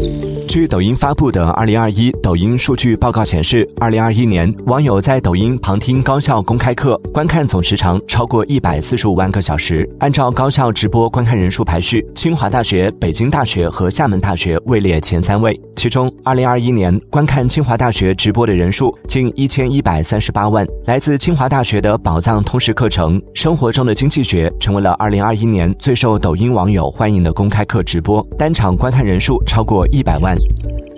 Thank you. 据抖音发布的《二零二一抖音数据报告》显示，二零二一年网友在抖音旁听高校公开课观看总时长超过一百四十五万个小时。按照高校直播观看人数排序，清华大学、北京大学和厦门大学位列前三位。其中，二零二一年观看清华大学直播的人数近一千一百三十八万。来自清华大学的宝藏通识课程《生活中的经济学》成为了二零二一年最受抖音网友欢迎的公开课直播，单场观看人数超过一百万。naman.